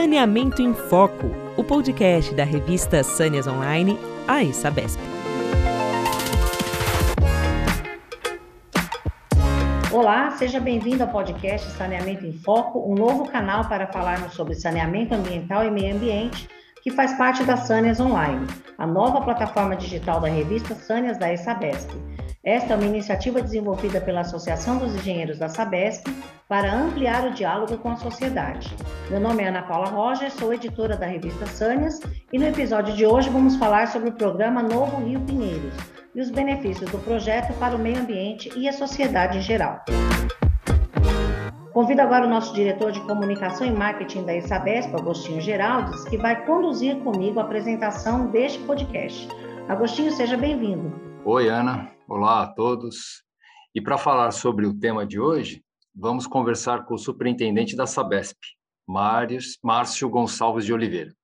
Saneamento em Foco, o podcast da revista Sâneas Online, a Sabesp. Olá, seja bem-vindo ao podcast Saneamento em Foco, um novo canal para falarmos sobre saneamento ambiental e meio ambiente, que faz parte da Sâneas Online, a nova plataforma digital da revista Sâneas da Sabesp. Esta é uma iniciativa desenvolvida pela Associação dos Engenheiros da Sabesp para ampliar o diálogo com a sociedade. Meu nome é Ana Paula Roger, sou editora da revista Sânias e no episódio de hoje vamos falar sobre o programa Novo Rio Pinheiros e os benefícios do projeto para o meio ambiente e a sociedade em geral. Convido agora o nosso diretor de comunicação e marketing da Sabesp, Agostinho Geraldes, que vai conduzir comigo a apresentação deste podcast. Agostinho, seja bem-vindo. Oi, Ana. Olá a todos. E para falar sobre o tema de hoje, vamos conversar com o superintendente da Sabesp, Márcio Gonçalves de Oliveira.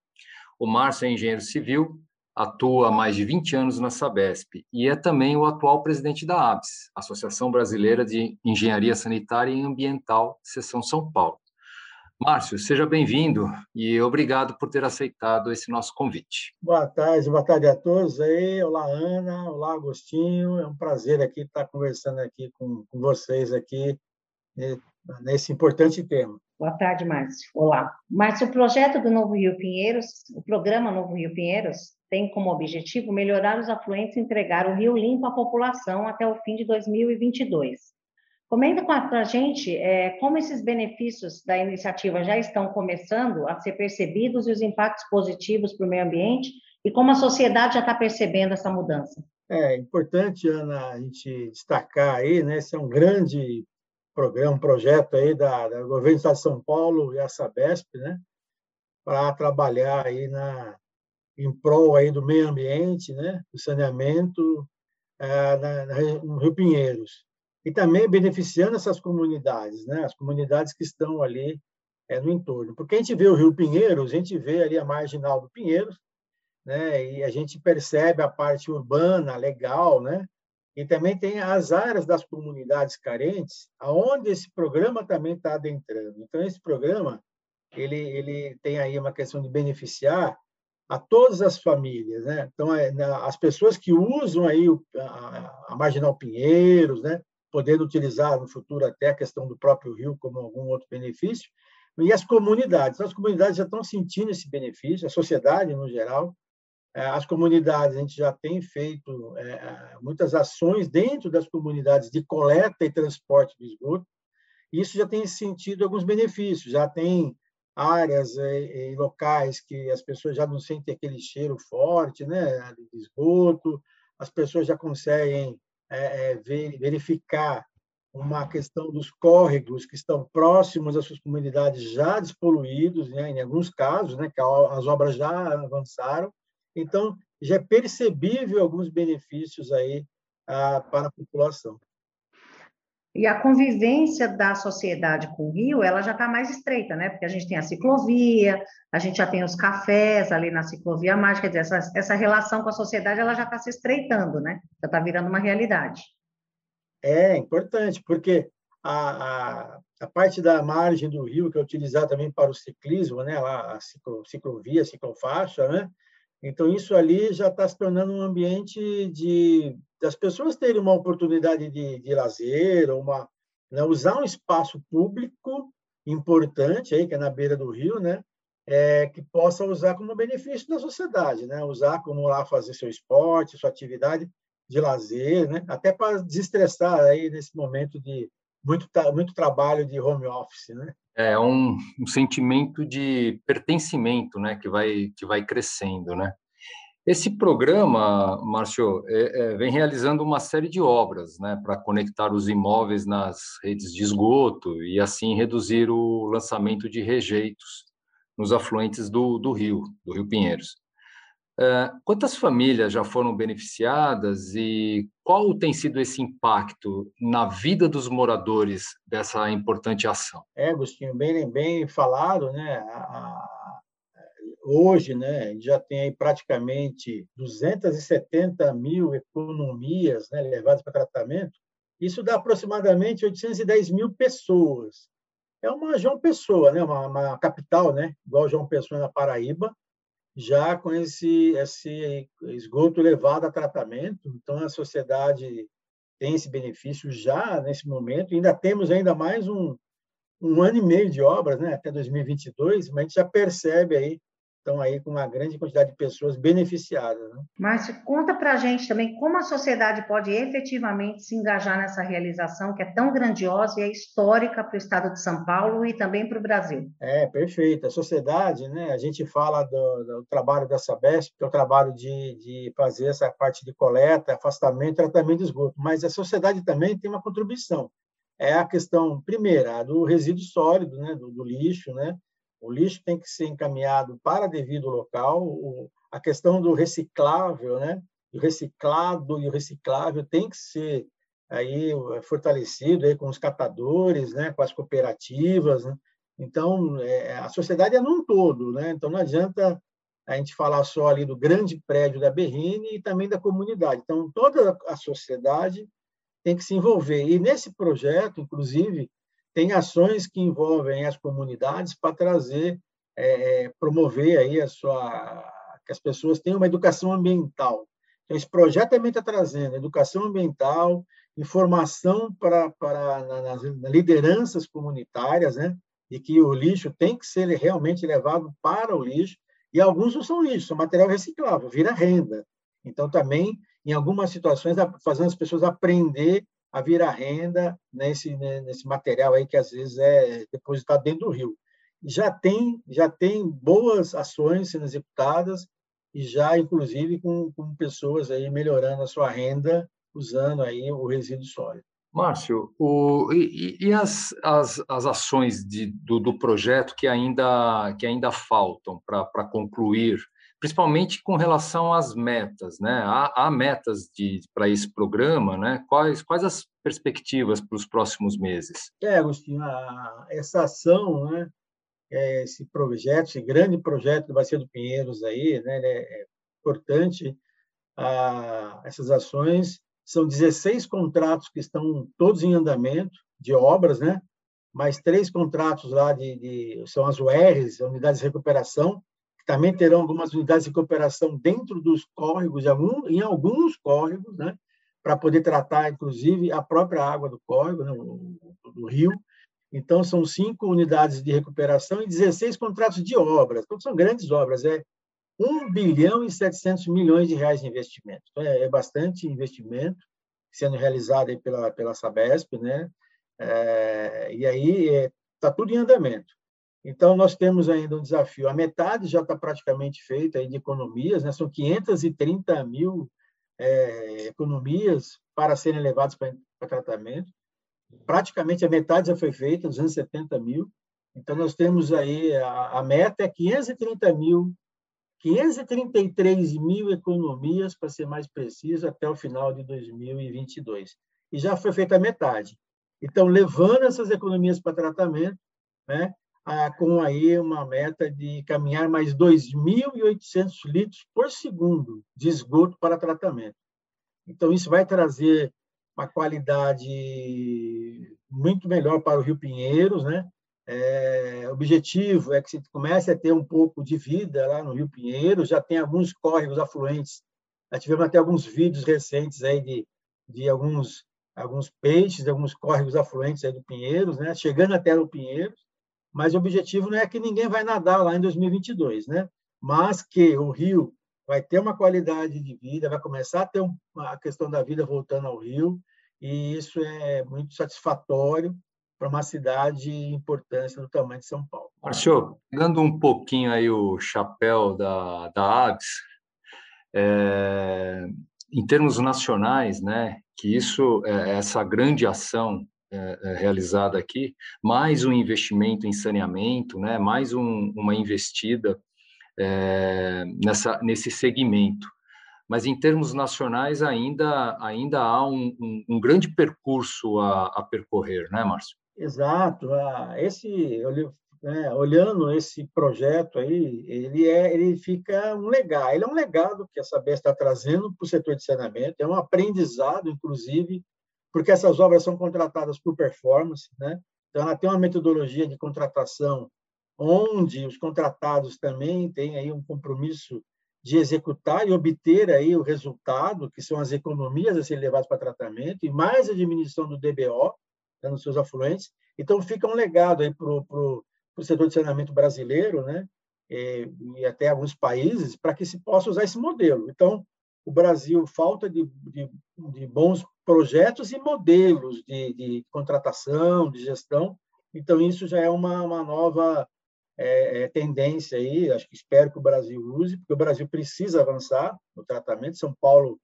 O Márcio é engenheiro civil, atua há mais de 20 anos na Sabesp e é também o atual presidente da ABS, Associação Brasileira de Engenharia Sanitária e Ambiental, seção São Paulo. Márcio, seja bem-vindo e obrigado por ter aceitado esse nosso convite. Boa tarde, boa tarde a todos aí. Olá, Ana. Olá, Agostinho. É um prazer aqui estar conversando aqui com, com vocês aqui né, nesse importante tema. Boa tarde, Márcio. Olá. Márcio, o projeto do Novo Rio Pinheiros, o programa Novo Rio Pinheiros, tem como objetivo melhorar os afluentes e entregar o rio limpo à população até o fim de 2022. Comenta com a gente é, como esses benefícios da iniciativa já estão começando a ser percebidos e os impactos positivos para o meio ambiente e como a sociedade já está percebendo essa mudança. É importante, Ana, a gente destacar aí, né? Esse é um grande programa, um projeto aí da, da governo do Estado de São Paulo e a Sabesp, né? Para trabalhar aí na em prol aí do meio ambiente, né? Do saneamento é, na, na, no Rio Pinheiros e também beneficiando essas comunidades, né? as comunidades que estão ali é, no entorno. Porque a gente vê o Rio Pinheiros, a gente vê ali a marginal do Pinheiros, né? e a gente percebe a parte urbana legal, né? e também tem as áreas das comunidades carentes, aonde esse programa também está adentrando. Então, esse programa ele, ele tem aí uma questão de beneficiar a todas as famílias, né? Então, é, as pessoas que usam aí a, a Marginal Pinheiros, né? Podendo utilizar no futuro até a questão do próprio rio como algum outro benefício, e as comunidades. As comunidades já estão sentindo esse benefício, a sociedade no geral. É, as comunidades, a gente já tem feito é, é, muitas ações dentro das comunidades de coleta e transporte de esgoto, isso já tem sentido alguns benefícios, já tem áreas e locais que as pessoas já não sentem aquele cheiro forte né, de esgoto, as pessoas já conseguem é, é verificar uma questão dos córregos que estão próximos às suas comunidades já despoluídos, né, em alguns casos, né, que as obras já avançaram. Então, já é percebível alguns benefícios aí ah, para a população. E a convivência da sociedade com o rio, ela já está mais estreita, né? Porque a gente tem a ciclovia, a gente já tem os cafés ali na ciclovia mágica, quer dizer, essa, essa relação com a sociedade, ela já está se estreitando, né? Já está virando uma realidade. É importante, porque a, a, a, parte da margem do rio, que é utilizada também para o ciclismo, né? a ciclo, ciclovia, ciclofaixa, né? Então, isso ali já está se tornando um ambiente de das pessoas terem uma oportunidade de, de lazer, uma, né, usar um espaço público importante, aí, que é na beira do rio, né, é, que possa usar como benefício da sociedade, né, usar como lá fazer seu esporte, sua atividade de lazer, né, até para desestressar aí nesse momento de muito, muito trabalho de home office, né? É um, um sentimento de pertencimento, né, que vai que vai crescendo, né? Esse programa, Márcio, é, é, vem realizando uma série de obras né, para conectar os imóveis nas redes de esgoto e assim reduzir o lançamento de rejeitos nos afluentes do, do rio, do Rio Pinheiros. É, quantas famílias já foram beneficiadas e qual tem sido esse impacto na vida dos moradores dessa importante ação? É, Agostinho, bem, bem falado, né? A, hoje, né, já tem aí praticamente 270 mil economias né, levadas para tratamento. Isso dá aproximadamente 810 mil pessoas é uma João Pessoa, né? uma, uma capital, né? igual João Pessoa na Paraíba, já com esse, esse esgoto levado a tratamento. Então, a sociedade tem esse benefício já nesse momento. Ainda temos ainda mais um, um ano e meio de obras, né? até 2022, mas a gente já percebe aí estão aí com uma grande quantidade de pessoas beneficiadas. Né? Márcio, conta para a gente também como a sociedade pode efetivamente se engajar nessa realização que é tão grandiosa e é histórica para o estado de São Paulo e também para o Brasil. É, perfeito. A sociedade, né, a gente fala do, do trabalho da Sabesp, que é o trabalho de, de fazer essa parte de coleta, afastamento, tratamento de esgoto, mas a sociedade também tem uma contribuição. É a questão, primeira, do resíduo sólido, né, do, do lixo, né, o lixo tem que ser encaminhado para devido local. O, a questão do reciclável, né? O reciclado e o reciclável tem que ser aí fortalecido aí com os catadores, né? Com as cooperativas. Né? Então, é, a sociedade é num todo, né? Então, não adianta a gente falar só ali do grande prédio da Berrine e também da comunidade. Então, toda a sociedade tem que se envolver. E nesse projeto, inclusive, tem ações que envolvem as comunidades para trazer, é, é, promover aí a sua, que as pessoas tenham uma educação ambiental. Então, esse projeto também está trazendo educação ambiental, informação para, para nas, lideranças comunitárias, né? E que o lixo tem que ser realmente levado para o lixo. E alguns não são lixo, são material reciclável, vira renda. Então, também, em algumas situações, fazendo as pessoas aprender a virar renda nesse, né, nesse material aí que às vezes é depositado dentro do rio. Já tem, já tem boas ações sendo executadas e já, inclusive, com, com pessoas aí melhorando a sua renda usando aí o resíduo sólido. Márcio, o, e, e as, as, as ações de, do, do projeto que ainda, que ainda faltam para concluir principalmente com relação às metas, né? Há, há metas para esse programa, né? Quais, quais as perspectivas para os próximos meses? É, Agostinho, a, essa ação, né? É, esse projeto, esse grande projeto do Bacia do Pinheiros aí, né? É importante. A, essas ações são 16 contratos que estão todos em andamento de obras, né? Mais três contratos lá de, de são as URs, unidades de recuperação, também terão algumas unidades de cooperação dentro dos córregos, em alguns córregos, né, para poder tratar, inclusive, a própria água do córrego, né, do rio. Então, são cinco unidades de recuperação e 16 contratos de obras. Então, são grandes obras, é 1 bilhão e 700 milhões de reais de investimento. Então, é, é bastante investimento sendo realizado pela, pela Sabesp, né? É, e aí está é, tá tudo em andamento. Então, nós temos ainda um desafio. A metade já está praticamente feita de economias, né? são 530 mil é, economias para serem levadas para, para tratamento. Praticamente a metade já foi feita, 270 mil. Então, nós temos aí, a, a meta é 530 mil, 533 mil economias, para ser mais preciso, até o final de 2022. E já foi feita a metade. Então, levando essas economias para tratamento, né, ah, com aí uma meta de caminhar mais 2.800 litros por segundo de esgoto para tratamento. Então, isso vai trazer uma qualidade muito melhor para o Rio Pinheiros, né? É, objetivo é que se comece a ter um pouco de vida lá no Rio Pinheiros, já tem alguns córregos afluentes, já tivemos até alguns vídeos recentes aí de, de alguns, alguns peixes, de alguns córregos afluentes aí do Pinheiros, né? chegando até o Pinheiros, mas o objetivo não é que ninguém vai nadar lá em 2022, né? mas que o rio vai ter uma qualidade de vida, vai começar a ter uma questão da vida voltando ao rio, e isso é muito satisfatório para uma cidade de importância do tamanho de São Paulo. Márcio, pegando um pouquinho aí o chapéu da, da é, em termos nacionais, né, que isso, é, essa grande ação realizada aqui, mais um investimento em saneamento, né, mais um, uma investida é, nessa, nesse segmento. Mas em termos nacionais ainda, ainda há um, um, um grande percurso a, a, percorrer, né, Márcio? Exato. Esse, né, olhando esse projeto aí, ele é, ele fica um legado. Ele é um legado que a Sabesp está trazendo para o setor de saneamento. É um aprendizado, inclusive, porque essas obras são contratadas por performance, né? Então, ela tem uma metodologia de contratação onde os contratados também têm aí um compromisso de executar e obter aí o resultado, que são as economias a serem levadas para tratamento, e mais a diminuição do DBO, né, nos seus afluentes. Então, fica um legado aí para o setor de saneamento brasileiro, né? E, e até alguns países, para que se possa usar esse modelo. Então, o Brasil falta de, de, de bons projetos e modelos de, de, contratação, de gestão. Então, isso já é uma, uma nova é, é, tendência aí, acho que espero que o Brasil use, porque o Brasil precisa avançar no tratamento. São Paulo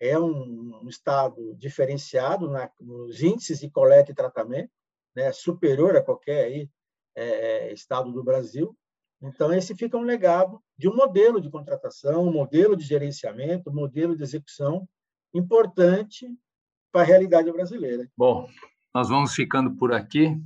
é um, um estado diferenciado na, nos índices de coleta e tratamento, né, superior a qualquer aí, é, é estado do Brasil. Então, esse fica um legado de um modelo de contratação, um modelo de gerenciamento, um modelo de execução importante para a realidade brasileira. Bom, nós vamos ficando por aqui.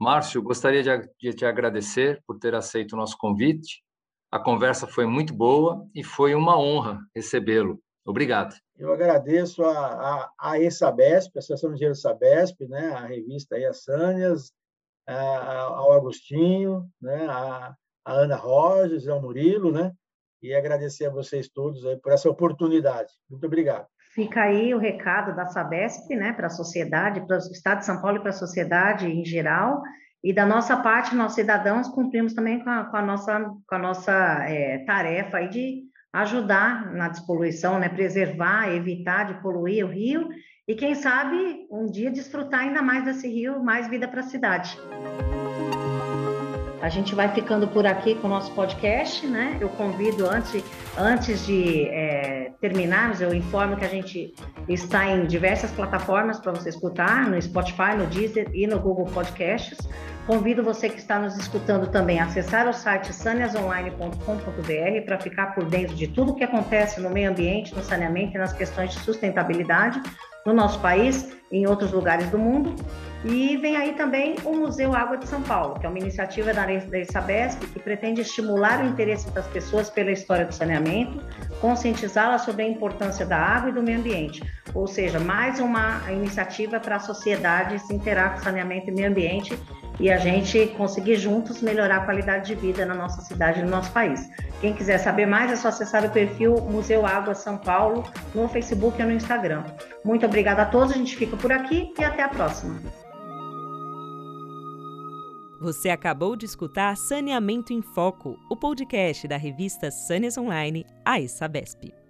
Márcio, gostaria de te agradecer por ter aceito o nosso convite. A conversa foi muito boa e foi uma honra recebê-lo. Obrigado. Eu agradeço a, a, a ESABESP, a Associação de Engenheiros Sabesp, né, a revista aí, a Sânias, a, ao Agostinho, né, a, a Ana Rogers, ao Murilo, né? E agradecer a vocês todos aí por essa oportunidade. Muito obrigado. Fica aí o recado da Sabesp, né, para a sociedade, para o Estado de São Paulo e para a sociedade em geral. E da nossa parte, nós cidadãos cumprimos também com a, com a nossa, com a nossa é, tarefa aí de ajudar na despoluição, né, preservar, evitar de poluir o rio e quem sabe um dia desfrutar ainda mais desse rio, mais vida para a cidade. A gente vai ficando por aqui com o nosso podcast, né? Eu convido antes, antes de é, terminarmos, eu informo que a gente está em diversas plataformas para você escutar, no Spotify, no Deezer e no Google Podcasts. Convido você que está nos escutando também a acessar o site saneasonline.com.br para ficar por dentro de tudo o que acontece no meio ambiente, no saneamento e nas questões de sustentabilidade no nosso país e em outros lugares do mundo. E vem aí também o Museu Água de São Paulo, que é uma iniciativa da, da Sabesp que pretende estimular o interesse das pessoas pela história do saneamento, conscientizá-las sobre a importância da água e do meio ambiente. Ou seja, mais uma iniciativa para a sociedade se interar com saneamento e meio ambiente e a gente conseguir juntos melhorar a qualidade de vida na nossa cidade e no nosso país. Quem quiser saber mais é só acessar o perfil Museu Água São Paulo no Facebook e no Instagram. Muito obrigada a todos, a gente fica por aqui e até a próxima. Você acabou de escutar Saneamento em Foco, o podcast da revista Sâneas Online, a Sabesp.